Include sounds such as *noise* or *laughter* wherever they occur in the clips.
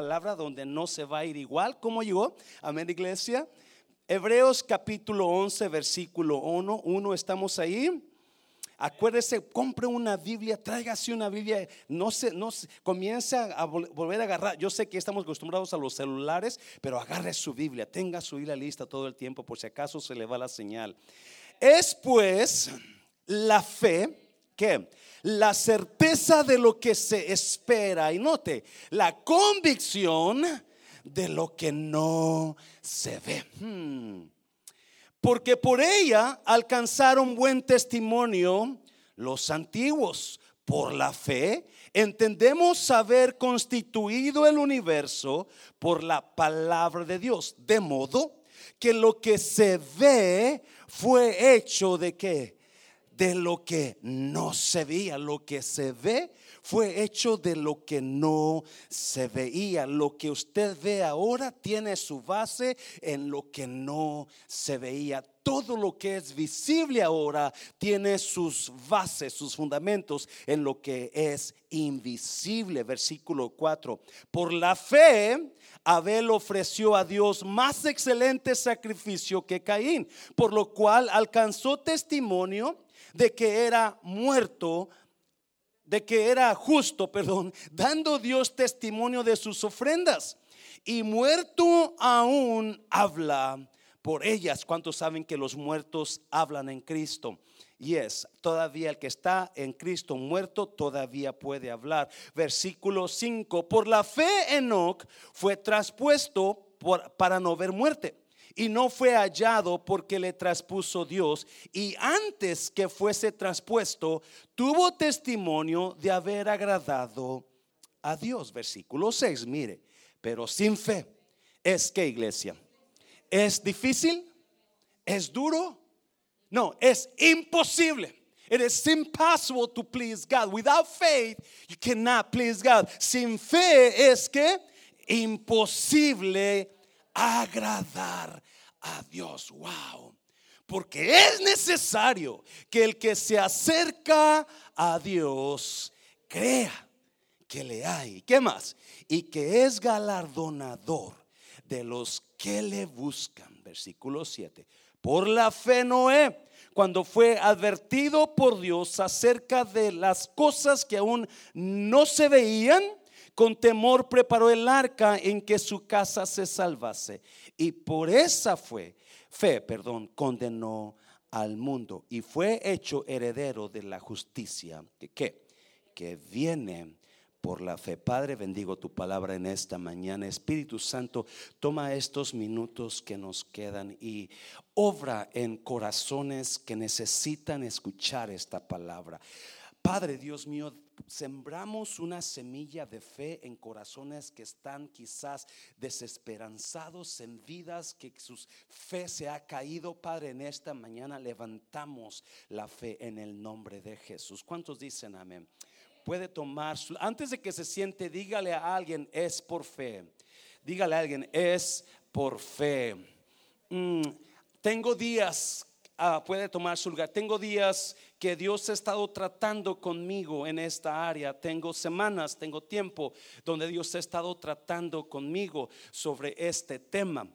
palabra donde no se va a ir igual como llegó. Amén, iglesia. Hebreos capítulo 11, versículo 1. 1 estamos ahí. Acuérdese, compre una Biblia, tráigase una Biblia, no se, no se, comienza a volver a agarrar. Yo sé que estamos acostumbrados a los celulares, pero agarre su Biblia, tenga su Biblia lista todo el tiempo por si acaso se le va la señal. Es pues la fe que la certeza de lo que se espera y note, la convicción de lo que no se ve. Hmm porque por ella alcanzaron buen testimonio los antiguos. Por la fe entendemos haber constituido el universo por la palabra de Dios, de modo que lo que se ve fue hecho de qué? De lo que no se veía, lo que se ve fue hecho de lo que no se veía. Lo que usted ve ahora tiene su base en lo que no se veía. Todo lo que es visible ahora tiene sus bases, sus fundamentos en lo que es invisible. Versículo 4. Por la fe, Abel ofreció a Dios más excelente sacrificio que Caín, por lo cual alcanzó testimonio de que era muerto de que era justo, *laughs* perdón, dando Dios testimonio de sus ofrendas. Y muerto aún habla por ellas. ¿Cuántos saben que los muertos hablan en Cristo? Y es, todavía el que está en Cristo muerto todavía puede hablar. Versículo 5, por la fe Enoch fue traspuesto para no ver muerte y no fue hallado porque le traspuso Dios. Y antes que fuese traspuesto, tuvo testimonio de haber agradado a Dios. Versículo 6, mire, pero sin fe. ¿Es que iglesia? ¿Es difícil? ¿Es duro? No, es imposible. It is impossible to please God. Without faith, you cannot please God. Sin fe es que imposible agradar a Dios. Wow. Porque es necesario que el que se acerca a Dios crea que le hay. ¿Qué más? Y que es galardonador de los que le buscan. Versículo 7. Por la fe Noé, cuando fue advertido por Dios acerca de las cosas que aún no se veían, con temor preparó el arca en que su casa se salvase. Y por esa fue, fe, perdón, condenó al mundo y fue hecho heredero de la justicia. ¿Qué? Que viene por la fe. Padre, bendigo tu palabra en esta mañana. Espíritu Santo, toma estos minutos que nos quedan y obra en corazones que necesitan escuchar esta palabra. Padre Dios mío, sembramos una semilla de fe en corazones que están quizás desesperanzados, en vidas que su fe se ha caído. Padre, en esta mañana levantamos la fe en el nombre de Jesús. ¿Cuántos dicen amén? Puede tomar, su, antes de que se siente, dígale a alguien, es por fe. Dígale a alguien, es por fe. Mm, tengo días Ah, puede tomar su lugar. Tengo días que Dios ha estado tratando conmigo en esta área. Tengo semanas, tengo tiempo donde Dios ha estado tratando conmigo sobre este tema.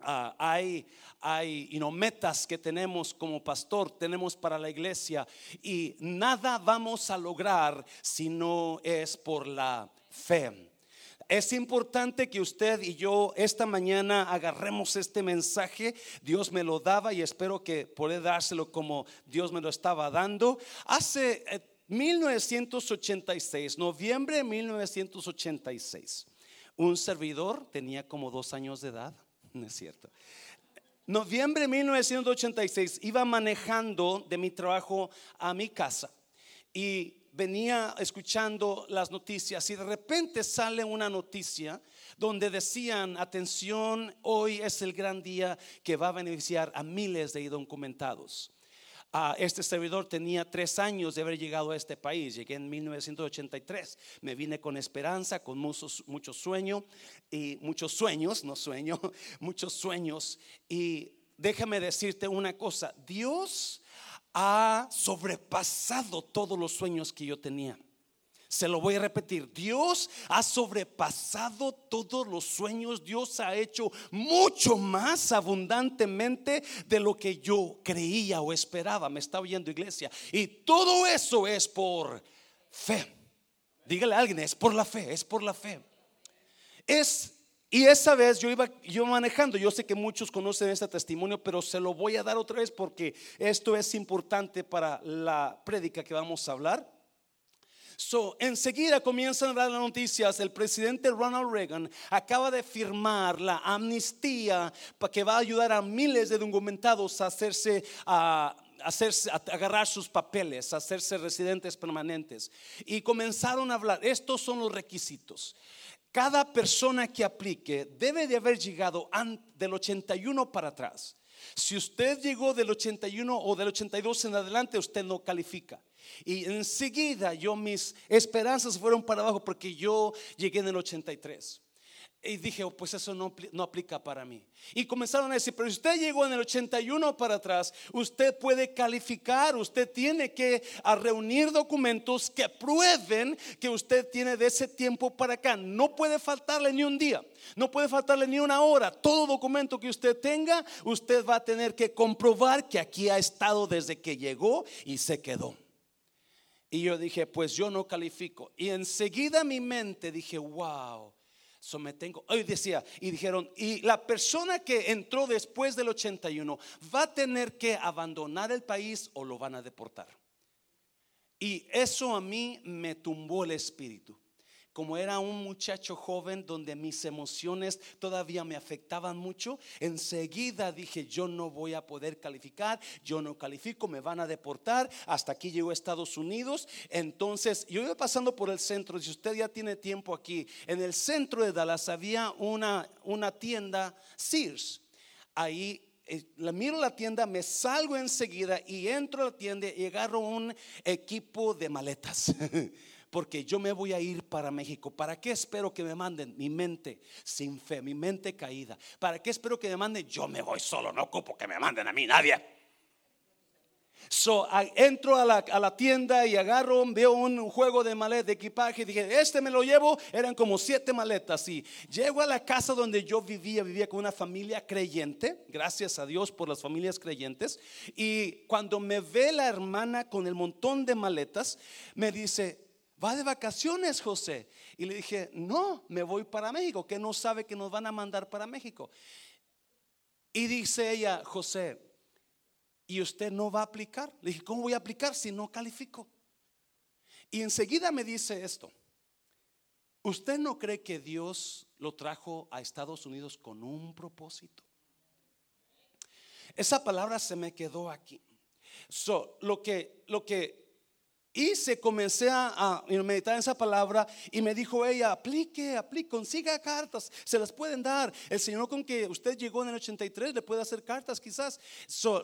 Ah, hay hay metas que tenemos como pastor, tenemos para la iglesia y nada vamos a lograr si no es por la fe. Es importante que usted y yo esta mañana agarremos este mensaje. Dios me lo daba y espero que pueda dárselo como Dios me lo estaba dando. Hace 1986, eh, noviembre de 1986, un servidor tenía como dos años de edad, *laughs* no es cierto. Noviembre de 1986 iba manejando de mi trabajo a mi casa y venía escuchando las noticias y de repente sale una noticia donde decían, atención, hoy es el gran día que va a beneficiar a miles de indocumentados. Uh, este servidor tenía tres años de haber llegado a este país. Llegué en 1983. Me vine con esperanza, con muchos, muchos sueños y muchos sueños, no sueño, *laughs* muchos sueños. Y déjame decirte una cosa: Dios ha sobrepasado todos los sueños que yo tenía. Se lo voy a repetir. Dios ha sobrepasado todos los sueños. Dios ha hecho mucho más abundantemente de lo que yo creía o esperaba. Me está oyendo iglesia. Y todo eso es por fe. Dígale a alguien, es por la fe, es por la fe. Es y esa vez yo iba yo manejando, yo sé que muchos conocen este testimonio, pero se lo voy a dar otra vez porque esto es importante para la prédica que vamos a hablar. So, enseguida comienzan a dar las noticias. El presidente Ronald Reagan acaba de firmar la amnistía que va a ayudar a miles de documentados a hacerse a hacerse, a agarrar sus papeles, a hacerse residentes permanentes. Y comenzaron a hablar, estos son los requisitos. Cada persona que aplique debe de haber llegado del 81 para atrás. Si usted llegó del 81 o del 82 en adelante, usted no califica. Y enseguida yo mis esperanzas fueron para abajo porque yo llegué en el 83. Y dije, oh, pues eso no, no, aplica para mí. Y comenzaron a decir, pero si usted llegó en el 81 para atrás, usted puede calificar, usted tiene que reunir documentos que prueben que usted tiene de ese tiempo para acá. No puede faltarle ni un día, no puede faltarle ni una hora. Todo documento que usted tenga, usted va a tener que comprobar que aquí ha estado desde que llegó y se quedó. Y yo dije, pues yo no califico. Y enseguida mi mente dije, wow So me tengo, hoy decía, y dijeron, y la persona que entró después del 81 va a tener que abandonar el país o lo van a deportar. Y eso a mí me tumbó el espíritu como era un muchacho joven donde mis emociones todavía me afectaban mucho, enseguida dije, yo no voy a poder calificar, yo no califico, me van a deportar, hasta aquí llegó a Estados Unidos. Entonces, yo iba pasando por el centro, si usted ya tiene tiempo aquí, en el centro de Dallas había una, una tienda Sears. Ahí eh, la miro la tienda, me salgo enseguida y entro a la tienda y agarro un equipo de maletas. *laughs* porque yo me voy a ir para México. ¿Para qué espero que me manden? Mi mente sin fe, mi mente caída. ¿Para qué espero que me manden? Yo me voy solo, no ocupo que me manden a mí, nadie. So, entro a la, tienda y agarro, veo un juego de maletas de equipaje. Dije, este me lo llevo. Eran como siete maletas. Y llego a la casa donde yo vivía. Vivía con una familia creyente. Gracias a Dios por las familias creyentes. Y cuando me ve la hermana con el montón de maletas, me dice, va de vacaciones, José. Y le dije, no, me voy para México, que no sabe que nos van a mandar para México. Y dice ella, José, ¿y usted no va a aplicar? Le dije, ¿cómo voy a aplicar si no califico? Y enseguida me dice esto, ¿usted no cree que Dios lo trajo a Estados Unidos con un propósito? Esa palabra se me quedó aquí. So, lo que, lo que y se comencé a, meditar en esa palabra y me dijo ella, aplique, aplique, consiga cartas, se las pueden dar. El Señor con que usted llegó en el 83 le puede hacer cartas quizás.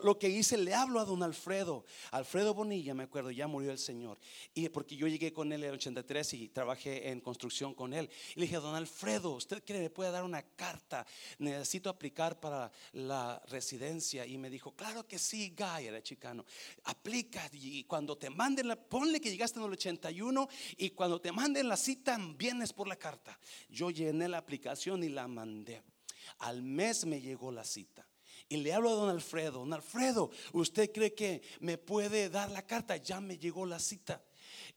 lo que hice, le hablo a don Alfredo, Alfredo Bonilla, me acuerdo, ya murió el Señor. Y porque yo llegué con él en el 83 y trabajé en construcción con él. Y le dije, don Alfredo, ¿usted cree que me puede dar una carta? Necesito aplicar para la residencia. Y me dijo, claro que sí, Guy, era chicano. Aplica y cuando te manden la ponle que llegaste en el 81 y cuando te manden la cita, vienes por la carta. Yo llené la aplicación y la mandé. Al mes me llegó la cita. Y le hablo a don Alfredo, don Alfredo, ¿usted cree que me puede dar la carta? Ya me llegó la cita.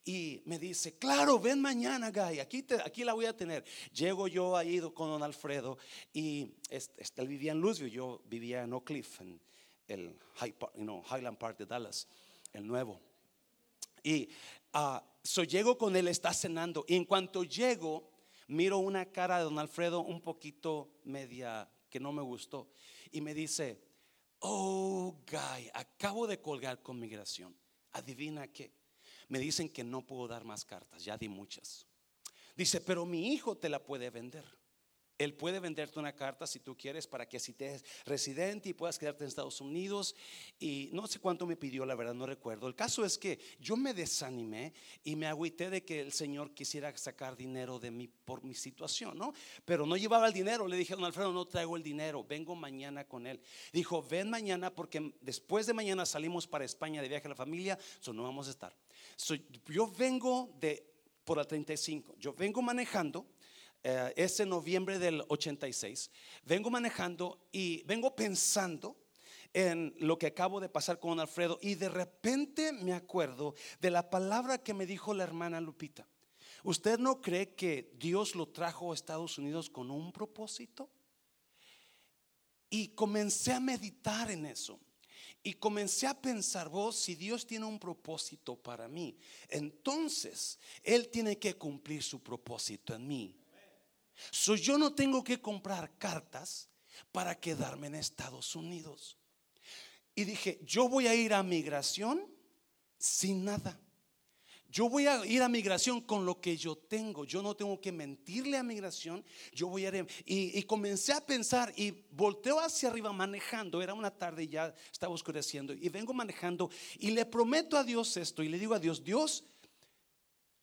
Y me dice, claro, ven mañana, Guy, aquí, aquí la voy a tener. Llego yo ahí con don Alfredo y este, él vivía en Louisville, yo vivía en Oak Cliff, en el Highland Park de Dallas, el nuevo. Y uh, so llego con él, está cenando. Y en cuanto llego, miro una cara de don Alfredo un poquito media que no me gustó. Y me dice, oh, guy, acabo de colgar con migración. Adivina qué. Me dicen que no puedo dar más cartas, ya di muchas. Dice, pero mi hijo te la puede vender. Él puede venderte una carta si tú quieres para que si te es residente y puedas quedarte en Estados Unidos. Y no sé cuánto me pidió, la verdad no recuerdo. El caso es que yo me desanimé y me agüité de que el Señor quisiera sacar dinero de mí por mi situación, ¿no? Pero no llevaba el dinero. Le dije don Alfredo, no traigo el dinero, vengo mañana con él. Dijo, ven mañana porque después de mañana salimos para España de viaje a la familia, so no vamos a estar. yo vengo de por la 35. Yo vengo manejando, eh, ese noviembre del 86, vengo manejando y vengo pensando en lo que acabo de pasar con Alfredo y de repente me acuerdo de la palabra que me dijo la hermana Lupita. ¿Usted no cree que Dios lo trajo a Estados Unidos con un propósito? Y comencé a meditar en eso. Y comencé a pensar, vos, si Dios tiene un propósito para mí, entonces Él tiene que cumplir su propósito en mí. So, yo no tengo que comprar cartas para quedarme en Estados Unidos. Y dije, yo voy a ir a migración sin nada. Yo voy a ir a migración con lo que yo tengo. Yo no tengo que mentirle a migración. Yo voy a ir. Y, comencé a pensar y volteo hacia arriba manejando. Era una tarde y ya estaba oscureciendo. Y vengo manejando y le prometo a Dios esto. Y le digo a Dios, Dios,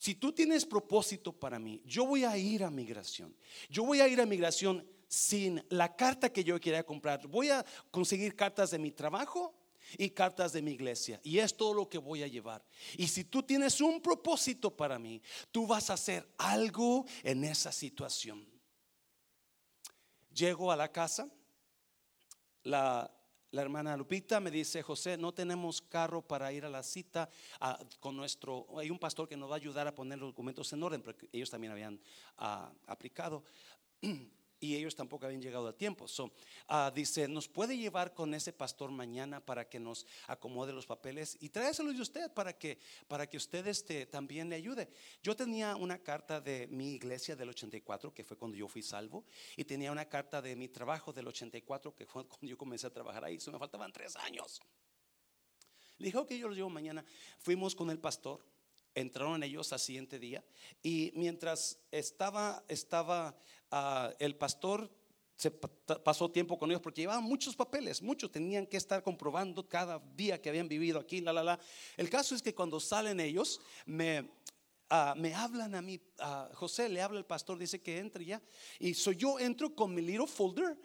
si tú tienes propósito para mí, yo voy a ir a migración. Yo voy a ir a migración sin la carta que yo quería comprar. Voy a conseguir cartas de mi trabajo y cartas de mi iglesia. Y es todo lo que voy a llevar. Y si tú tienes un propósito para mí, tú vas a hacer algo en esa situación. Llego a la casa, la, hermana Lupita me dice, José, no tenemos carro para ir a la cita con nuestro, hay un pastor que nos va a ayudar a poner los documentos en orden, porque ellos también habían ah, aplicado. *clears throat* y ellos tampoco habían llegado a tiempo. So, uh, dice, ¿nos puede llevar con ese pastor mañana para que nos acomode los papeles y tráeselos de usted para que, para que usted este, también le ayude? Yo tenía una carta de mi iglesia del 84, que fue cuando yo fui salvo, y tenía una carta de mi trabajo del 84, que fue *laughs* cuando yo comencé a trabajar ahí. So, me faltaban tres años. Le dijo que yo los llevo mañana. Fuimos con el pastor entraron ellos al siguiente día y mientras estaba estaba uh, el pastor se pasó tiempo con ellos porque llevaban muchos papeles, muchos tenían que estar comprobando cada día que habían vivido aquí, la, la, la. El caso es que cuando salen ellos, me, uh, me hablan a mí, uh, José le habla el pastor, dice que entre ya. Y so yo entro con mi little folder,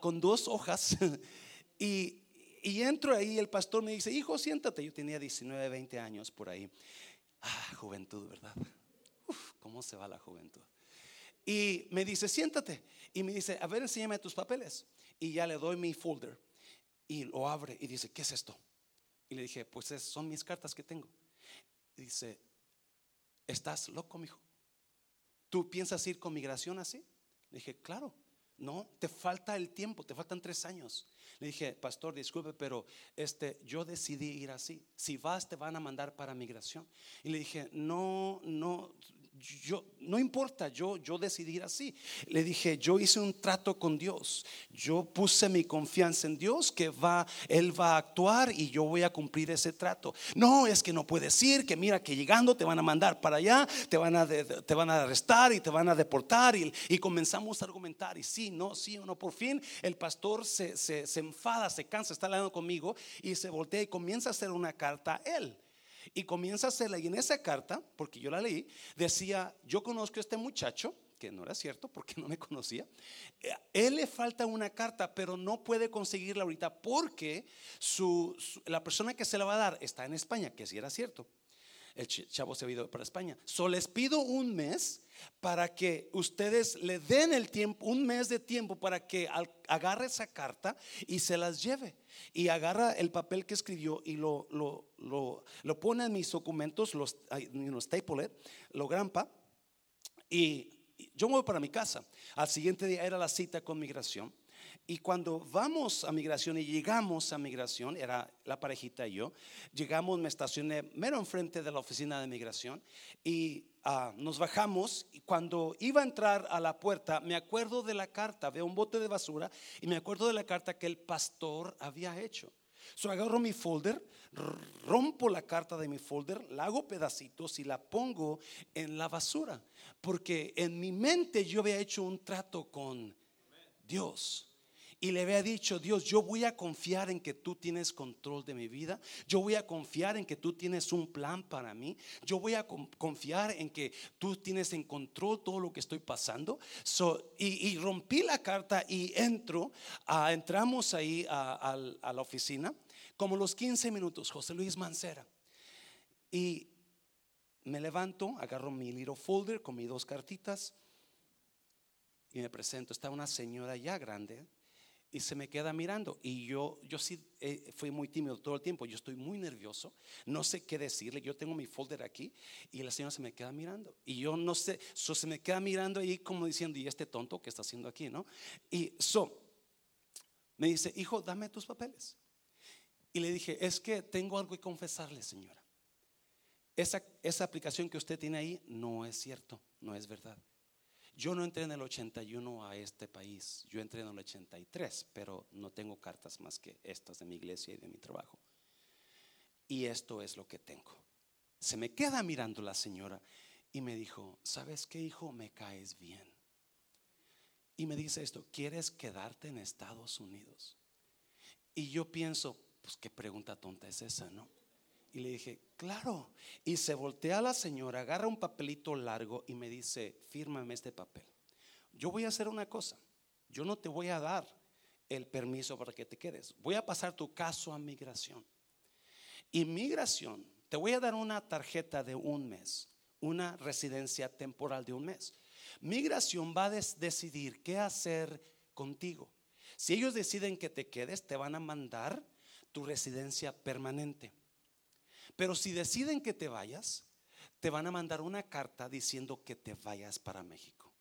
con dos hojas, *laughs* y, y entro ahí, el pastor me dice, hijo, siéntate. Yo tenía 19, 20 años por ahí. Ah, juventud, ¿verdad? Uf, ¿cómo se va la juventud? Y me dice, siéntate. Y me dice, a ver, enséñame tus papeles. Y ya le doy mi folder. Y lo abre y dice, ¿qué es esto? Y le dije, pues son mis cartas que tengo. dice, ¿estás loco, mijo? ¿Tú piensas ir con migración así? Le dije, claro. No, te falta el tiempo, te faltan tres años. Le dije, pastor, disculpe, pero este, yo decidí ir así. Si vas, te van a mandar para migración. Y le dije, no, no, yo, no importa, yo, yo decidí ir así. Le dije, yo hice un trato con Dios. Yo puse mi confianza en Dios que va, Él va a actuar y yo voy a cumplir ese trato. No, es que no puedes ir, que mira que llegando te van a mandar para allá, te van a, te van a arrestar y te van a deportar. Y, y, comenzamos a argumentar. Y sí, no, sí o no. Por fin el pastor se, se, se enfada, se cansa, está hablando conmigo y se voltea y comienza a hacer una carta a él. Y comienza a hacerla. Y en esa carta, porque yo la leí, decía, yo conozco a este muchacho, que no era cierto porque no me conocía. Eh, él le falta una carta, pero no puede conseguirla ahorita porque la persona que se la va a dar está en España, que sí era cierto. El chavo se ha ido para España. Solo les pido un mes para que ustedes le den el tiempo, un mes de tiempo para que agarre esa carta y se las lleve. Y agarra el papel que escribió y lo, lo, lo, lo pone en mis documentos, los, los staple lo grampa. Y yo me voy para mi casa. Al siguiente día era la cita con migración. Y cuando vamos a migración y llegamos a migración, era la parejita y yo, llegamos, me estacioné mero enfrente de la oficina de migración y ah, nos bajamos. Y cuando iba a entrar a la puerta, me acuerdo de la carta, veo un bote de basura y me acuerdo de la carta que el pastor había hecho. So agarro mi folder, rompo la carta de mi folder, la hago pedacitos y la pongo en la basura. Porque en mi mente yo había hecho un trato con Dios y le había dicho, Dios, yo voy a confiar en que tú tienes control de mi vida, yo voy a confiar en que tú tienes un plan para mí, yo voy a confiar en que tú tienes en control todo lo que estoy pasando. y, rompí la carta y entro, entramos ahí a, la oficina, como los 15 minutos, José Luis Mancera. Y me levanto, agarro mi little folder con mis dos cartitas y me presento. Está una señora ya grande y se me queda mirando. Y yo, yo sí eh, fui muy tímido todo el tiempo. Yo estoy muy nervioso. No sé qué decirle. Yo tengo mi folder aquí y la señora se me queda mirando. Y yo no sé, so, se me queda mirando ahí como diciendo, ¿y este tonto qué está haciendo aquí? ¿No? Y so, me dice, hijo, dame tus papeles. Y le dije, es que tengo algo que confesarle, señora. Esa, esa aplicación que usted tiene ahí no es cierto, no es verdad. Yo no entré en el 81 a este país, yo entré en el 83, pero no tengo cartas más que estas de mi iglesia y de mi trabajo. Y esto es lo que tengo. Se me queda mirando la señora y me dijo, ¿sabes qué hijo? Me caes bien. Y me dice esto, ¿quieres quedarte en Estados Unidos? Y yo pienso, pues qué pregunta tonta es esa, ¿no? Y le dije, claro. Y se voltea a la señora, agarra un papelito largo y me dice, fírmame este papel. Yo voy a hacer una cosa. Yo no te voy a dar el permiso para que te quedes. Voy a pasar tu caso a migración. Y migración, te voy a dar una tarjeta de un mes, una residencia temporal de un mes. Migración va a decidir qué hacer contigo. Si ellos deciden que te quedes, te van a mandar tu residencia permanente. Pero si deciden que te vayas, te van a mandar una carta diciendo que te vayas para México.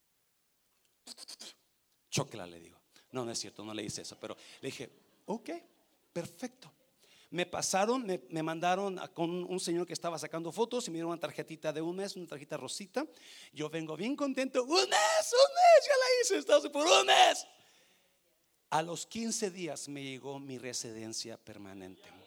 Choquela, le digo. No, no es cierto, no le hice eso, pero le dije, ok, perfecto. Me pasaron, me, mandaron con un señor que estaba sacando fotos y me dieron una tarjetita de un mes, una tarjeta rosita. Yo vengo bien contento, un mes, un mes, ya la hice, estás por un mes. A los 15 días me llegó mi residencia permanente.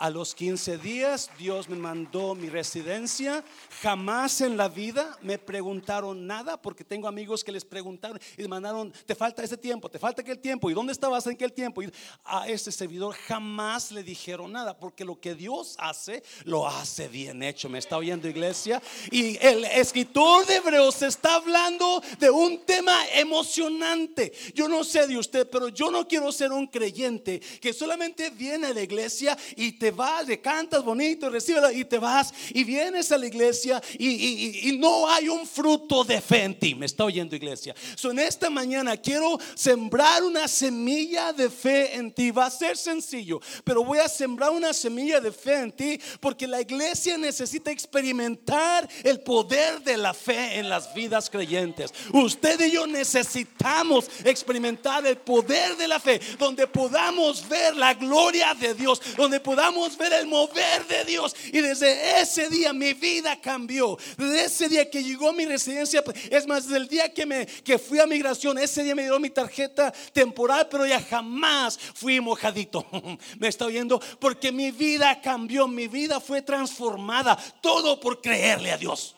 A los 15 días Dios me mandó mi residencia. Jamás en la vida me preguntaron nada porque tengo amigos que les preguntaron y mandaron, te falta ese tiempo, te falta aquel tiempo. ¿Y dónde estabas en aquel tiempo? Y a ese servidor jamás le dijeron nada porque lo que Dios hace, lo hace bien hecho. ¿Me está oyendo iglesia? Y el escritor de Hebreos está hablando de un tema emocionante. Yo no sé de usted, pero yo no quiero ser un creyente que solamente viene a la iglesia y te vas, le cantas bonito, recibes y te vas y vienes a la iglesia y, no hay un fruto de fe en ti. Me está oyendo iglesia. So, en esta mañana quiero sembrar una semilla de fe en ti. Va a ser sencillo, pero voy a sembrar una semilla de fe en ti porque la iglesia necesita experimentar el poder de la fe en las vidas creyentes. Usted y yo necesitamos experimentar el poder de la fe, donde podamos ver la gloria de Dios, donde podamos ver el mover de Dios. Y desde ese día mi vida cambió. Desde ese día que llegó mi residencia, es más, desde el día que, me, que fui a migración, ese día me dio mi tarjeta temporal, pero ya jamás fui mojadito. *laughs* me está oyendo, porque mi vida cambió, mi vida fue transformada. Todo por creerle a Dios.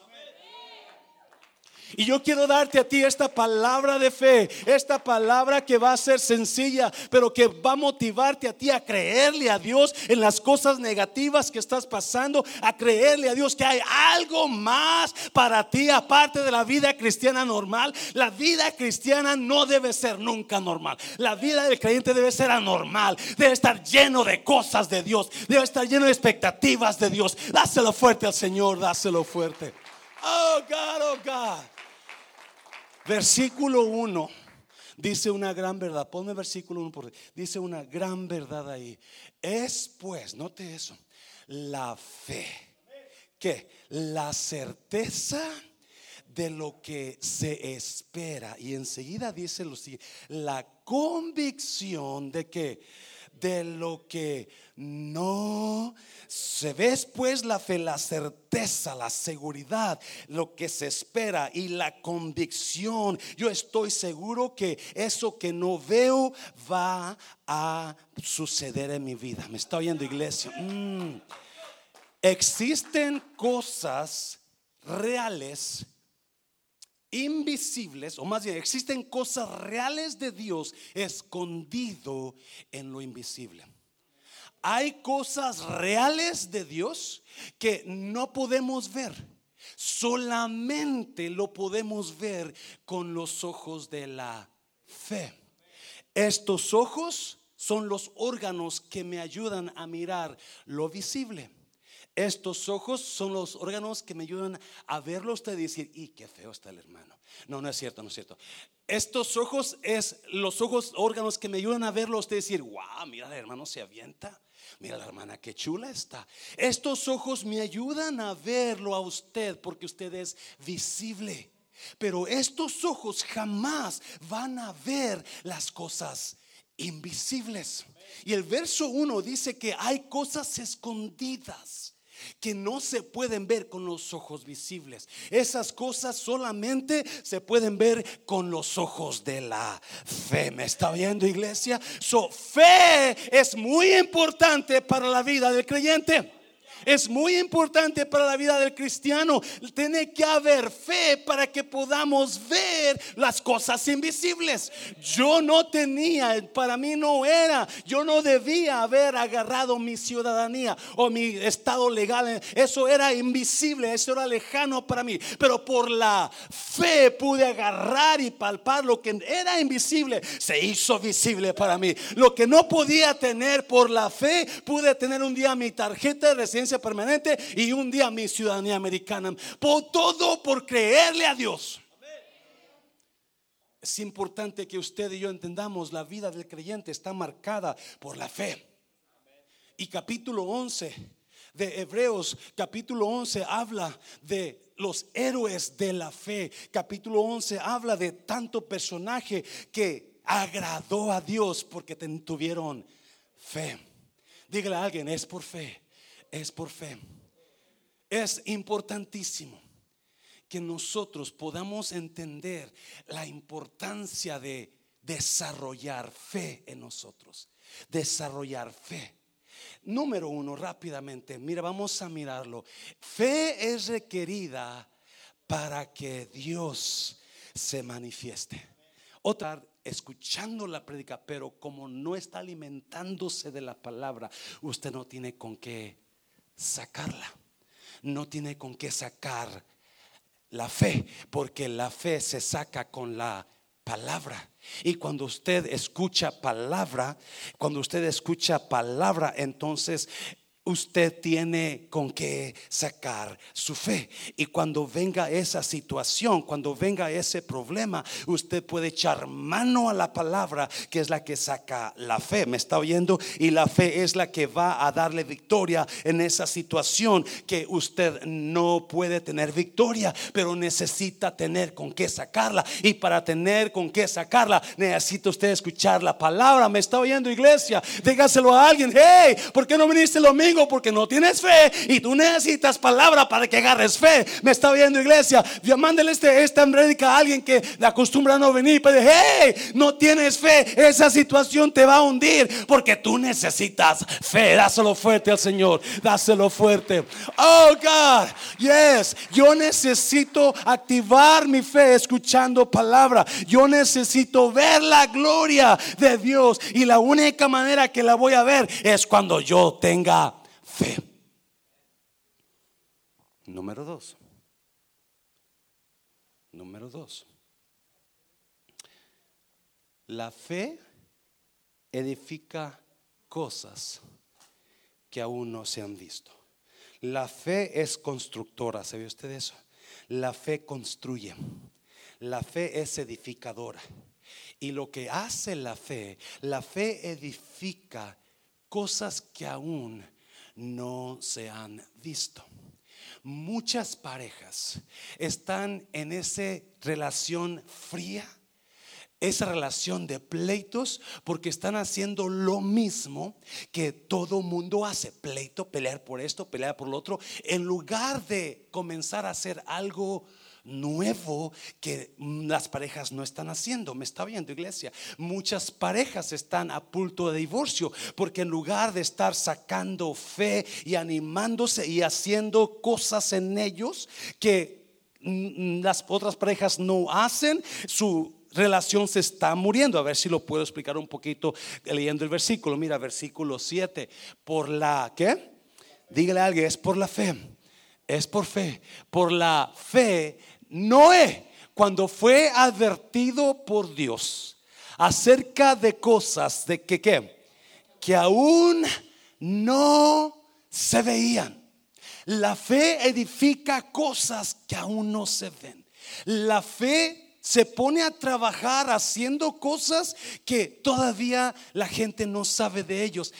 Y yo quiero darte a ti esta palabra de fe, esta palabra que va a ser sencilla, pero que va a motivarte a ti a creerle a Dios en las cosas negativas que estás pasando, a creerle a Dios que hay algo más para ti aparte de la vida cristiana normal. La vida cristiana no debe ser nunca normal. La vida del creyente debe ser anormal, debe estar lleno de cosas de Dios, debe estar lleno de expectativas de Dios. Dáselo fuerte al Señor, dáselo fuerte. Oh God, oh God. Versículo 1 dice una gran verdad. Ponme versículo 1 por dice una gran verdad ahí. Es pues, note eso, la fe. Que la certeza de lo que se espera. Y enseguida dice lo siguiente, la convicción de que de lo que no se ve pues la fe, la certeza, la seguridad, lo que se espera y la convicción. Yo estoy seguro que eso que no veo va a suceder en mi vida. ¿Me está oyendo iglesia? Mm. Existen cosas reales invisibles, o más bien existen cosas reales de Dios escondido en lo invisible. Hay cosas reales de Dios que no podemos ver. Solamente lo podemos ver con los ojos de la fe. Estos ojos son los órganos que me ayudan a mirar lo visible. Estos ojos son los órganos que me ayudan a verlo usted y decir, y qué feo está el hermano. No, no es cierto, no es cierto. Estos ojos es los ojos, órganos que me ayudan a verlo usted decir, wow, mira, el hermano se avienta. Mira la hermana, qué chula está. Estos ojos me ayudan a verlo a usted porque usted es visible. Pero estos ojos jamás van a ver las cosas invisibles. Y el verso 1 dice que hay cosas escondidas que no se pueden ver con los ojos visibles. Esas cosas solamente se pueden ver con los ojos de la fe. ¿Me está viendo iglesia? Su fe es muy importante para la vida del creyente. Es muy importante para la vida del cristiano. Tiene que haber fe para que podamos ver las cosas invisibles. Yo no tenía, para mí no era, yo no debía haber agarrado mi ciudadanía o mi estado legal. Eso era invisible, eso era lejano para mí. Pero por la fe pude agarrar y palpar lo que era invisible, se hizo visible para mí. Lo que no podía tener por la fe, pude tener un día mi tarjeta de residencia permanente y un día mi ciudadanía americana. Por todo por creerle a Dios. Es importante que usted y yo entendamos la vida del creyente está marcada por la fe. Y capítulo 11 de Hebreos, capítulo 11 habla de los héroes de la fe. Capítulo 11 habla de tanto personaje que agradó a Dios porque tuvieron fe. Dígale a alguien, es por fe es por fe. Es importantísimo que nosotros podamos entender la importancia de desarrollar fe en nosotros. Desarrollar fe. Número uno, rápidamente, mira, vamos a mirarlo. Fe es requerida para que Dios se manifieste. Otra, escuchando la prédica, pero como no está alimentándose de la palabra, usted no tiene con qué sacarla. No tiene con qué sacar la fe, porque la fe se saca con la palabra. Y cuando usted escucha palabra, cuando usted escucha palabra, entonces usted tiene con qué sacar su fe. Y cuando venga esa situación, cuando venga ese problema, usted puede echar mano a la palabra, que es la que saca la fe. ¿Me está oyendo? Y la fe es la que va a darle victoria en esa situación que usted no puede tener victoria, pero necesita tener con qué sacarla. Y para tener con qué sacarla, necesita usted escuchar la palabra. ¿Me está oyendo, iglesia? Dígaselo a alguien. Hey, ¿por qué no viniste lo porque no tienes fe y tú necesitas palabra para que agarres fe. Me está viendo iglesia. Mándele este, esta prédica a alguien que le acostumbra a no venir. Pero hey, no tienes fe. Esa situación te va a hundir porque tú necesitas fe. Dáselo fuerte al Señor. Dáselo fuerte. Oh God, yes. Yo necesito activar mi fe escuchando palabra. Yo necesito ver la gloria de Dios. Y la única manera que la voy a ver es cuando yo tenga fe. Número dos. Número dos. La fe edifica cosas que aún no se han visto. La fe es constructora, ¿sabe usted eso? La fe construye. La fe es edificadora. Y lo que hace la fe, la fe edifica cosas que aún no se han visto. Muchas parejas están en esa relación fría, esa relación de pleitos, porque están haciendo lo mismo que todo mundo hace, pleito, pelear por esto, pelear por lo otro, en lugar de comenzar a hacer algo nuevo que las parejas no están haciendo. Me está viendo, iglesia. Muchas parejas están a punto de divorcio porque en lugar de estar sacando fe y animándose y haciendo cosas en ellos que las otras parejas no hacen, su relación se está muriendo. A ver si lo puedo explicar un poquito leyendo el versículo. Mira, versículo 7. Por la, ¿qué? Dígale a alguien, es por la fe. Es por fe. Por la fe Noé, cuando fue advertido por Dios acerca de cosas de que, que aún no se veían. La fe edifica cosas que aún no se ven. La fe se pone a trabajar haciendo cosas que todavía la gente no sabe de ellos.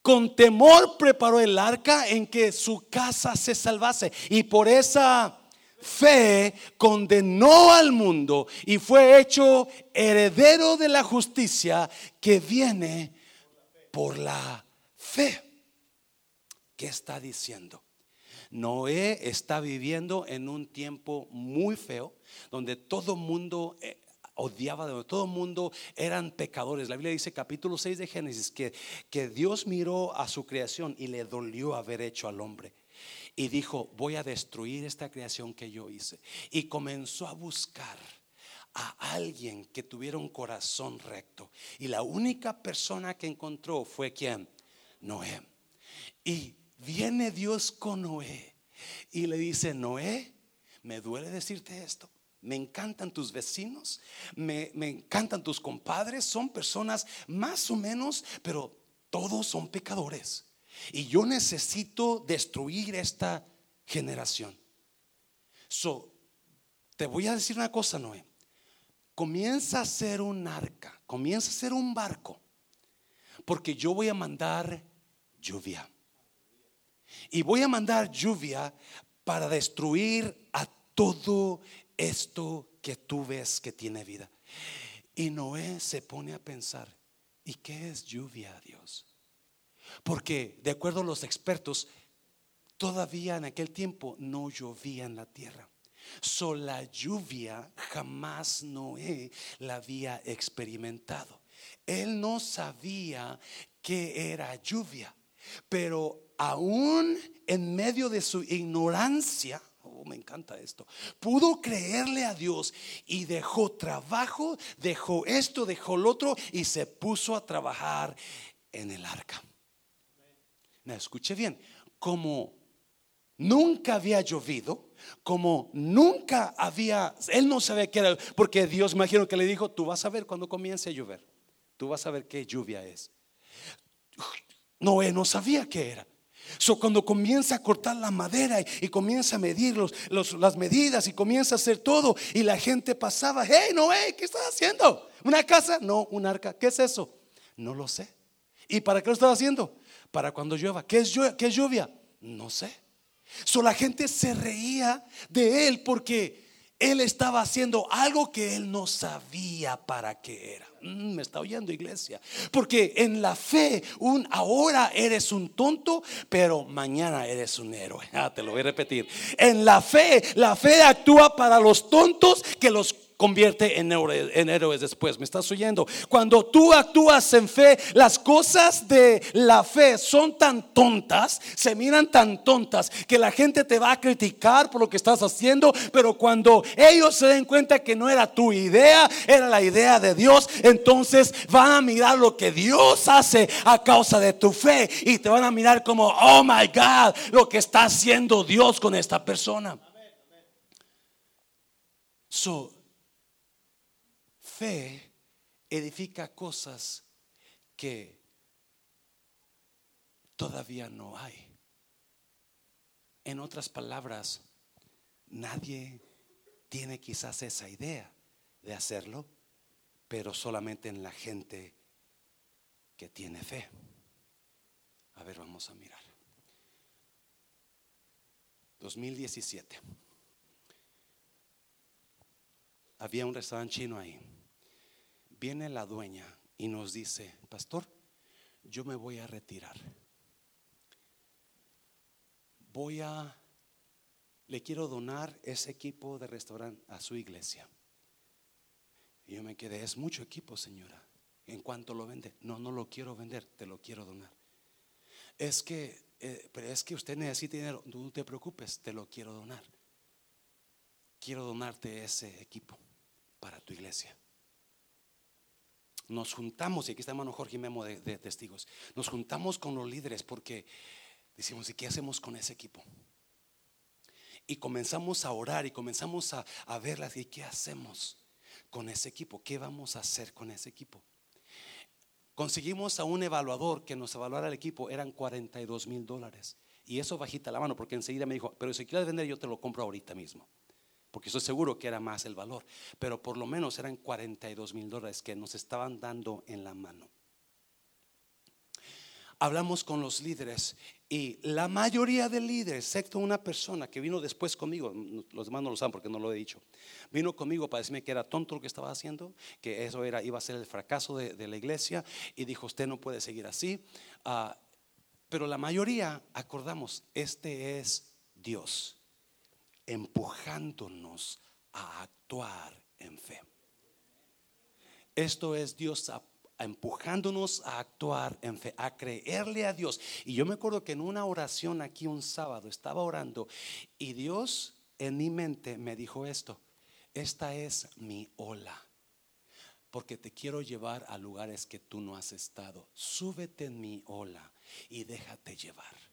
Con temor preparó el arca en que su casa se salvase. Y por esa fe condenó al mundo y fue hecho heredero de la justicia que viene por la fe. ¿Qué está diciendo? Noé está viviendo en un tiempo muy feo, donde todo mundo eh, odiaba, donde todo mundo eran pecadores. La Biblia dice capítulo 6 de Génesis que, que Dios miró a su creación y le dolió haber hecho al hombre. Y dijo, voy a destruir esta creación que yo hice. Y comenzó a buscar a alguien que tuviera un corazón recto. Y la única persona que encontró fue quien? Noé. Y viene Dios con Noé y le dice, Noé, me duele decirte esto. Me encantan tus vecinos, me, me, encantan tus compadres, son personas más o menos, pero todos son pecadores. Y yo necesito destruir esta generación. So, te voy a decir una cosa, Noé. Comienza a ser un arca, comienza a ser un barco, porque yo voy a mandar lluvia. Y voy a mandar lluvia para destruir a todo esto que tú ves que tiene vida. Y Noé se pone a pensar, ¿y qué es lluvia, Dios? Porque de acuerdo a los expertos, todavía en aquel tiempo no llovía en la tierra. So la lluvia jamás Noé la había experimentado. Él no sabía qué era lluvia, pero aún en medio de su ignorancia, oh, me encanta esto, pudo creerle a Dios y dejó trabajo, dejó esto, dejó lo otro y se puso a trabajar en el arca. Me escuche bien, como nunca había llovido, como nunca había, él no sabía qué era, porque Dios imagino que le dijo, tú vas a ver cuando comience a llover, tú vas a ver qué lluvia es. Noé no sabía qué era. So, cuando comienza a cortar la madera y, comienza a medir los, las medidas y comienza a hacer todo, y la gente pasaba, hey Noé, ¿qué estás haciendo? ¿Una casa? No, un arca. ¿Qué es eso? No lo sé. ¿Y para qué lo estás haciendo? Para cuando llueva. ¿Qué es? ¿Qué es lluvia? No sé. So, la gente se reía de él porque él estaba haciendo algo que él no sabía para qué era. Mm, me está oyendo iglesia. Porque en la fe, un, ahora eres un tonto, pero mañana eres un héroe. *laughs* Ah, te lo voy a repetir. En la fe, la fe actúa para los tontos que los convierte en héroes, después. ¿Me estás oyendo? Cuando tú actúas en fe, las cosas de la fe son tan tontas, se miran tan tontas, que la gente te va a criticar por lo que estás haciendo, pero cuando ellos se den cuenta que no era tu idea, era la idea de Dios, entonces van a mirar lo que Dios hace a causa de tu fe y te van a mirar como, oh my God, lo que está haciendo Dios con esta persona. So, fe edifica cosas que todavía no hay. En otras palabras, nadie tiene quizás esa idea de hacerlo, pero solamente en la gente que tiene fe. A ver, vamos a mirar. 2017. Había un restaurante chino ahí viene la dueña y nos dice, pastor, yo me voy a retirar. Voy a, le quiero donar ese equipo de restaurante a su iglesia. Y yo me quedé, es mucho equipo, señora. ¿En cuanto lo vende? No, no lo quiero vender, te lo quiero donar. Es que, eh, pero es que usted necesita dinero, no te preocupes, te lo quiero donar. Quiero donarte ese equipo para tu iglesia nos juntamos, y aquí está hermano Jorge Memo de, testigos, nos juntamos con los líderes porque decimos, ¿y qué hacemos con ese equipo? Y comenzamos a orar y comenzamos a, a verlas, ¿y qué hacemos con ese equipo? ¿Qué vamos a hacer con ese equipo? Conseguimos a un evaluador que nos evaluara el equipo, eran 42 mil dólares. Y eso bajita la mano, porque enseguida me dijo, pero si quieres vender, yo te lo compro ahorita mismo. Porque estoy seguro que era más el valor. Pero por lo menos eran 42 mil dólares que nos estaban dando en la mano. Hablamos con los líderes y la mayoría de líderes, excepto una persona que vino después conmigo, los demás no lo saben porque no lo he dicho, vino conmigo para decirme que era tonto lo que estaba haciendo, que eso era, iba a ser el fracaso de, la iglesia y dijo, usted no puede seguir así. Ah, pero la mayoría acordamos, este es Dios empujándonos a actuar en fe. Esto es Dios empujándonos a actuar en fe, a creerle a Dios. Y yo me acuerdo que en una oración aquí un sábado estaba orando y Dios en mi mente me dijo esto, esta es mi ola, porque te quiero llevar a lugares que tú no has estado. Súbete en mi ola y déjate llevar.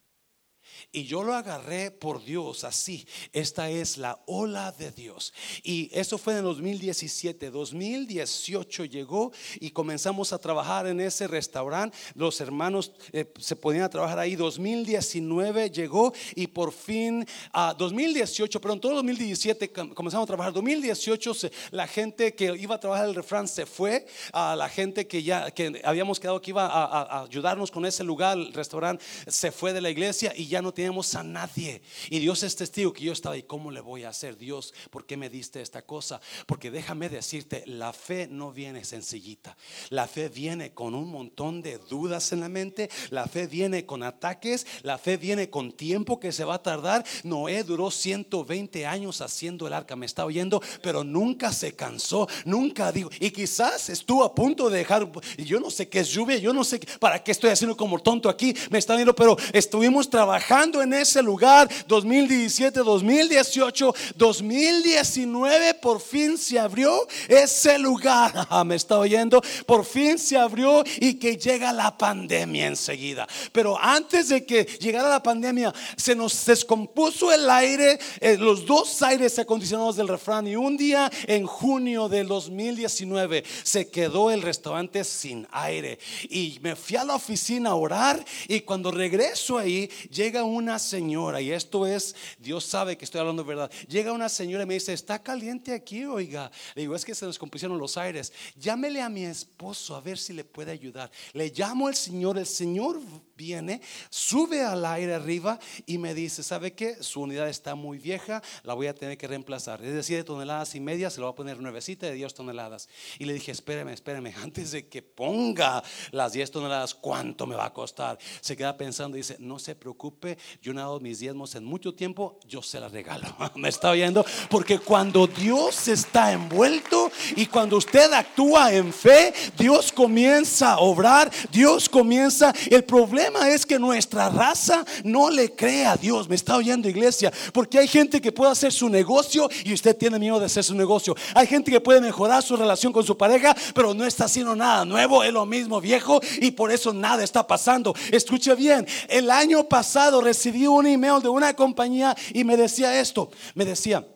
Y yo lo agarré por Dios así. Esta es la ola de Dios. Y eso fue en 2017. 2018 llegó y comenzamos a trabajar en ese restaurante. Los hermanos eh, se podían trabajar ahí. 2019 llegó y por fin, a 2018, pero en todo 2017 comenzamos a trabajar. 2018 la gente que iba a trabajar el refrán se fue. A la gente que ya que habíamos quedado que iba a, a ayudarnos con ese lugar, el restaurante, se fue de la iglesia y ya no teníamos a nadie. Y Dios es testigo que yo estaba y cómo le voy a hacer, Dios, ¿por qué me diste esta cosa? Porque déjame decirte, la fe no viene sencillita. La fe viene con un montón de dudas en la mente, la fe viene con ataques, la fe viene con tiempo que se va a tardar. Noé duró 120 años haciendo el arca, me está oyendo, pero nunca se cansó, nunca dijo, y quizás estuvo a punto de dejar, yo no sé qué es lluvia, yo no sé para qué estoy haciendo como tonto aquí, me está viendo, pero estuvimos trabajando en ese lugar 2017, 2018, 2019 por fin se abrió ese lugar. *laughs* Me está oyendo, por fin se abrió y que llega la pandemia enseguida. Pero antes de que llegara la pandemia, se nos descompuso el aire, eh, los dos aires acondicionados del refrán. Y un día en junio del 2019 se quedó el restaurante sin aire. Y me fui a la oficina a orar. Y cuando regreso ahí, llega una señora, y esto es, Dios sabe que estoy hablando de verdad. Llega una señora y me dice, está caliente aquí, oiga. Le digo, es que se nos compusieron los aires. Llámele a mi esposo a ver si le puede ayudar. Le llamo al Señor, el Señor viene, sube al aire arriba y me dice, ¿sabe qué? Su unidad está muy vieja, la voy a tener que reemplazar. Es decir, de toneladas y media, se lo va a poner nuevecita de 10 toneladas. Y le dije, espéreme, espéreme, *laughs* antes de que ponga las 10 toneladas, ¿cuánto me va a costar? Se queda pensando y dice, no se preocupe, yo no he dado mis diezmos en mucho tiempo, yo se la regalo. *laughs* ¿Me está oyendo? Porque cuando Dios está envuelto y cuando usted actúa en fe, Dios comienza a obrar, Dios comienza, el problema es que nuestra raza no le cree a Dios. Me está oyendo iglesia, porque hay gente que puede hacer su negocio y usted tiene miedo de hacer su negocio. Hay gente que puede mejorar su relación con su pareja, pero no está haciendo nada nuevo, es lo mismo viejo y por eso nada está pasando. Escuche bien, el año pasado recibí un email de una compañía y me decía esto, me decía,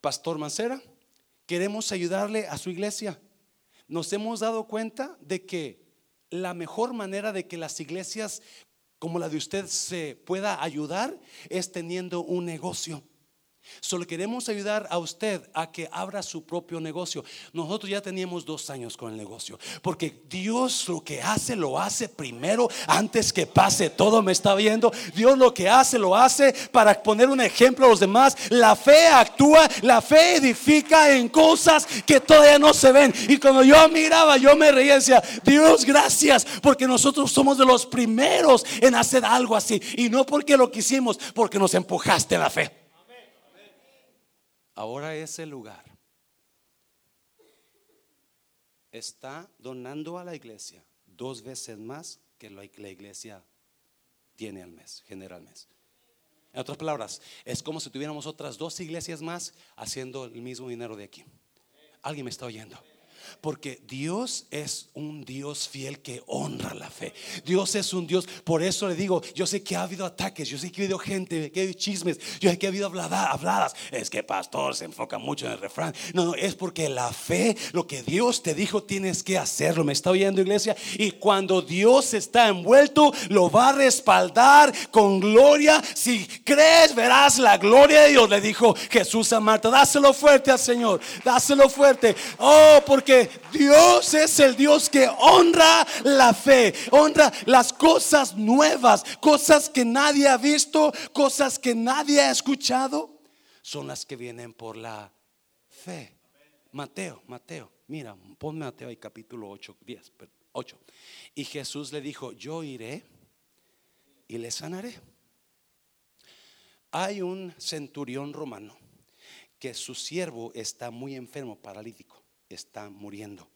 Pastor Mancera, queremos ayudarle a su iglesia. Nos hemos dado cuenta de que la mejor manera de que las iglesias como la de usted se pueda ayudar es teniendo un negocio. Solo queremos ayudar a usted a que abra su propio negocio. Nosotros ya teníamos dos años con el negocio. Porque Dios lo que hace, lo hace primero antes que pase todo. ¿Me está viendo? Dios lo que hace, lo hace para poner un ejemplo a los demás. La fe actúa, la fe edifica en cosas que todavía no se ven. Y cuando yo miraba, yo me reía y decía, Dios, gracias. Porque nosotros somos de los primeros en hacer algo así. Y no porque lo quisimos, porque nos empujaste en la fe. Ahora ese lugar está donando a la iglesia dos veces más que la iglesia tiene al mes, genera al mes. En otras palabras, es como si tuviéramos otras dos iglesias más haciendo el mismo dinero de aquí. ¿Alguien me está oyendo? Porque Dios es un Dios fiel que honra la fe. Dios es un Dios, por eso le digo, yo sé que ha habido ataques, yo sé que ha habido gente, que ha habido chismes, yo sé que ha habido habladas. Es que pastor se enfoca mucho en el refrán. No, no, es porque la fe, lo que Dios te dijo, tienes que hacerlo. ¿Me está oyendo iglesia? Y cuando Dios está envuelto, lo va a respaldar con gloria. Si crees, verás la gloria de Dios, le dijo Jesús a Marta. Dáselo fuerte al Señor, dáselo fuerte. Oh, porque Dios es el Dios que honra la fe, honra las cosas nuevas, cosas que nadie ha visto, cosas que nadie ha escuchado, son las que vienen por la fe. Mateo, Mateo, mira, ponme Mateo ahí capítulo 8, 10, 8. Y Jesús le dijo, yo iré y le sanaré. Hay un centurión romano que su siervo está muy enfermo, paralítico, está muriendo.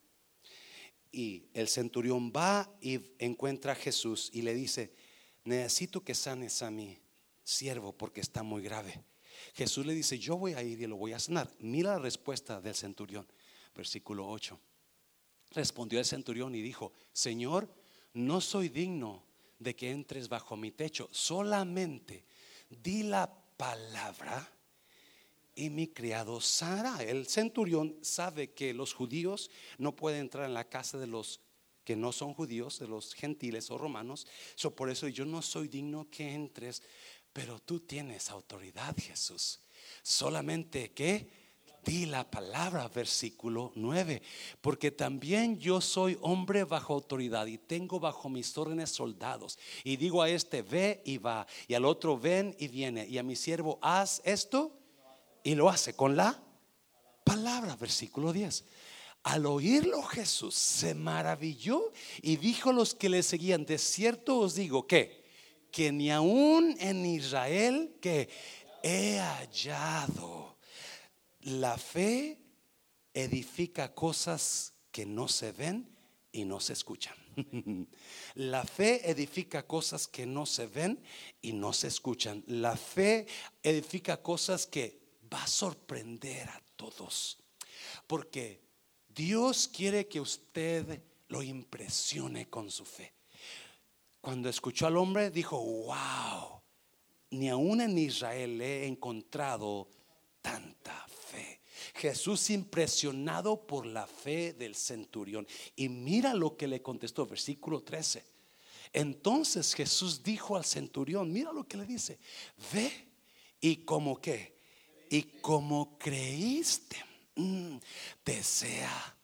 Y el centurión va y encuentra a Jesús y le dice, necesito que sanes a mi siervo porque está muy grave. Jesús le dice, yo voy a ir y lo voy a sanar. Mira la respuesta del centurión, versículo 8. Respondió el centurión y dijo, Señor, no soy digno de que entres bajo mi techo, solamente di la palabra y mi criado Sara. El centurión sabe que los judíos no pueden entrar en la casa de los que no son judíos, de los gentiles o romanos. So, por eso yo no soy digno que entres, pero tú tienes autoridad, Jesús. Solamente que di la palabra, versículo 9, porque también yo soy hombre bajo autoridad y tengo bajo mis órdenes soldados. Y digo a este, ve y va, y al otro, ven y viene, y a mi siervo, haz esto y lo hace con la palabra, versículo 10. Al oírlo Jesús se maravilló y dijo a los que le seguían, de cierto os digo que, que ni aún en Israel que he hallado *laughs* la fe edifica cosas que no se ven y no se escuchan. La fe edifica cosas que no se ven y no se escuchan. La fe edifica cosas que va a sorprender a todos. Porque Dios quiere que usted lo impresione con su fe. Cuando escuchó al hombre, dijo, wow, ni aún en Israel he encontrado tanta fe. Jesús impresionado por la fe del centurión. Y mira lo que le contestó, versículo 13. Entonces Jesús dijo al centurión, mira lo que le dice, ve y como que y como creíste, mm, te sea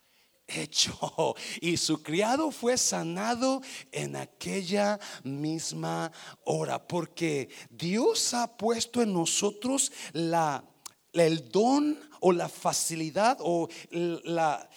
hecho. Y su criado fue sanado en aquella misma hora, porque Dios ha puesto en nosotros la, el don o la facilidad o la,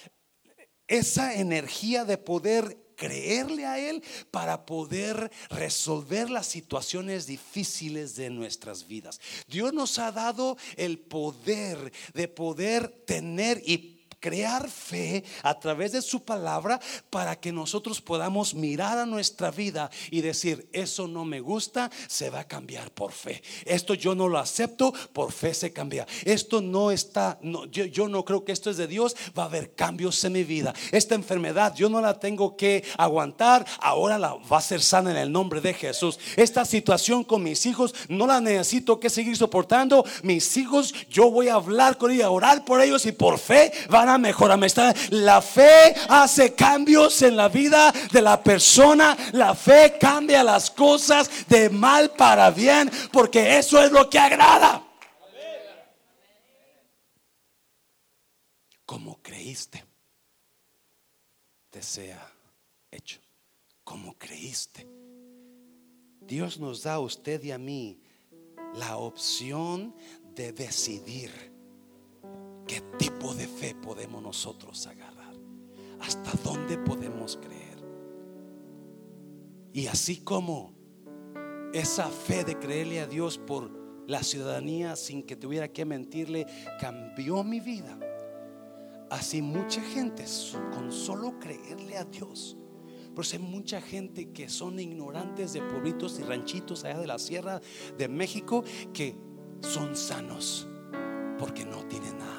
esa energía de poder creerle a Él para poder resolver las situaciones difíciles de nuestras vidas. Dios nos ha dado el poder de poder tener y crear fe a través de su palabra para que nosotros podamos mirar a nuestra vida y decir, eso no me gusta, se va a cambiar por fe. Esto yo no lo acepto, por fe se cambia. Esto no está, no, yo, yo no creo que esto es de Dios, va a haber cambios en mi vida. Esta enfermedad yo no la tengo que aguantar, ahora la va a ser sana en el nombre de Jesús. Esta situación con mis hijos no la necesito que seguir soportando. Mis hijos, yo voy a hablar con ellos, a orar por ellos y por fe van mejor amistad. La fe hace cambios en la vida de la persona. La fe cambia las cosas de mal para bien, porque eso es lo que agrada. Como creíste, te sea hecho. Como creíste. Dios nos da a usted y a mí la opción de decidir ¿Qué tipo de fe podemos nosotros agarrar? ¿Hasta dónde podemos creer? Y así como esa fe de creerle a Dios por la ciudadanía sin que tuviera que mentirle cambió mi vida. Así mucha gente con solo creerle a Dios. Por hay mucha gente que son ignorantes de pueblitos y ranchitos allá de la sierra de México que son sanos porque no tienen nada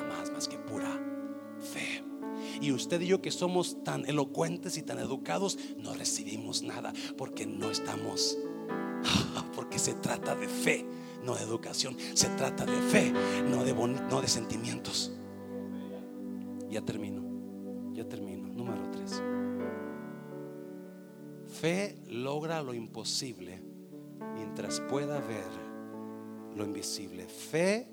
Y usted y yo que somos tan elocuentes y tan educados, no recibimos nada porque no estamos, porque se trata de fe, no de educación, se trata de fe, no de, no de sentimientos. Ya termino, ya termino. Número tres. Fe logra lo imposible mientras pueda ver lo invisible. Fe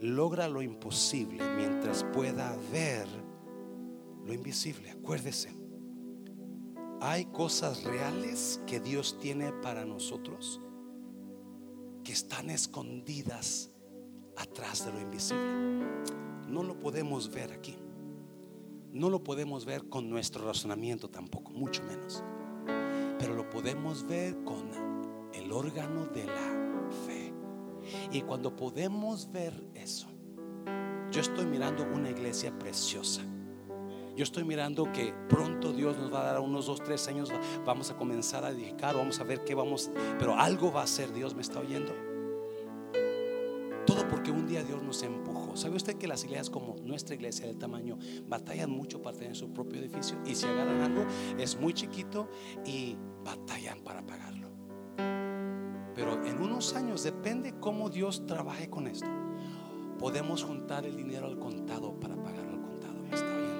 logra lo imposible mientras pueda ver lo invisible. Acuérdese, hay cosas reales que Dios tiene para nosotros que están escondidas atrás de lo invisible. No lo podemos ver aquí. No lo podemos ver con nuestro razonamiento tampoco, mucho menos. Pero lo podemos ver con el órgano de la fe. Y cuando podemos ver eso, yo estoy mirando una iglesia preciosa. Yo estoy mirando que pronto Dios nos va a dar unos dos, tres años, vamos a comenzar a edificar, vamos a ver qué vamos, pero algo va a hacer, Dios me está oyendo. Todo porque un día Dios nos empujó. ¿Sabe usted que las iglesias como nuestra iglesia de tamaño batallan mucho para tener su propio edificio? Y si agarran algo es muy chiquito y batallan para pagarlo. Pero en unos años, depende cómo Dios trabaje con esto, podemos juntar el dinero al contado para pagarlo al contado. ¿Me está oyendo?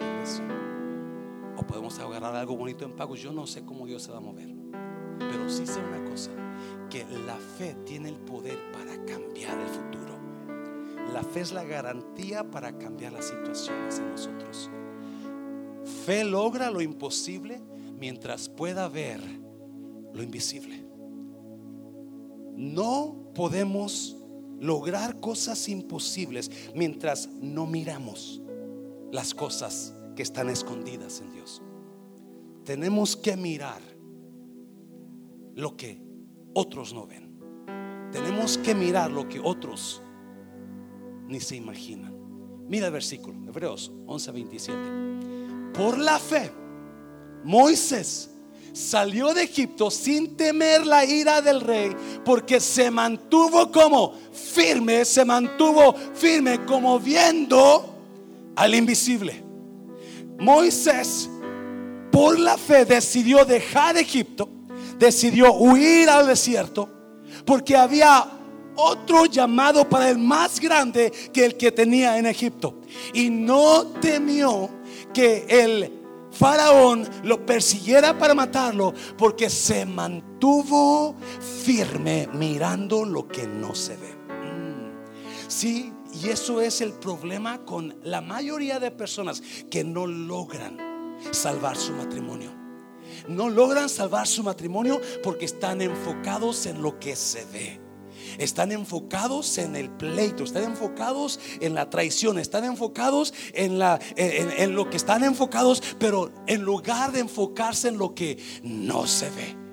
O podemos agarrar algo bonito en pagos. Yo no sé cómo Dios se va a mover. Pero sí sé una cosa, que la fe tiene el poder para cambiar el futuro. La fe es la garantía para cambiar las situaciones en nosotros. Fe logra lo imposible mientras pueda ver lo invisible. No podemos lograr cosas imposibles mientras no miramos las cosas que están escondidas en Dios. Tenemos que mirar lo que otros no ven. Tenemos que mirar lo que otros ni se imaginan. Mira el versículo, Hebreos 11:27. Por la fe, Moisés salió de Egipto sin temer la ira del rey, porque se mantuvo como firme, se mantuvo firme como viendo al invisible. Moisés, por la fe, decidió dejar Egipto, decidió huir al desierto, porque había otro llamado para el más grande que el que tenía en Egipto. Y no temió que el faraón lo persiguiera para matarlo porque se mantuvo firme mirando lo que no se ve. Mm. Sí, y eso es el problema con la mayoría de personas que no logran salvar su matrimonio. No logran salvar su matrimonio porque están enfocados en lo que se ve. Están enfocados en el pleito, están enfocados en la traición, están enfocados en, la, en, lo que están enfocados, pero en lugar de enfocarse en lo que no se ve.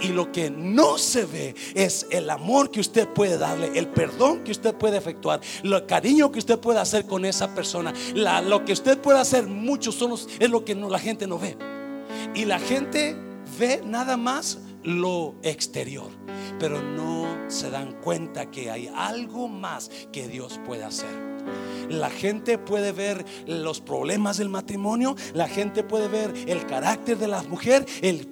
Y lo que no se ve es el amor que usted puede darle, el perdón que usted puede efectuar, el cariño que usted puede hacer con esa persona. lo que usted puede hacer, muchos son es lo que no, la gente no ve. Y la gente ve nada más lo exterior, pero no se dan cuenta que hay algo más que Dios puede hacer. La gente puede ver los problemas del matrimonio, la gente puede ver el carácter de la mujer,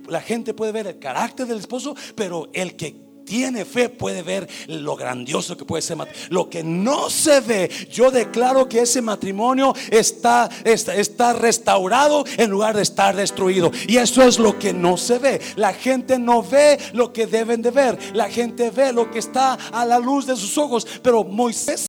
la gente puede ver el carácter del esposo, pero el que tiene fe puede ver lo grandioso que puede ser. Lo que no se ve, yo declaro que ese matrimonio está, está, está restaurado en lugar de estar destruido. Y eso es lo que no se ve. La gente no ve lo que deben de ver. La gente ve lo que está a la luz de sus ojos. Pero Moisés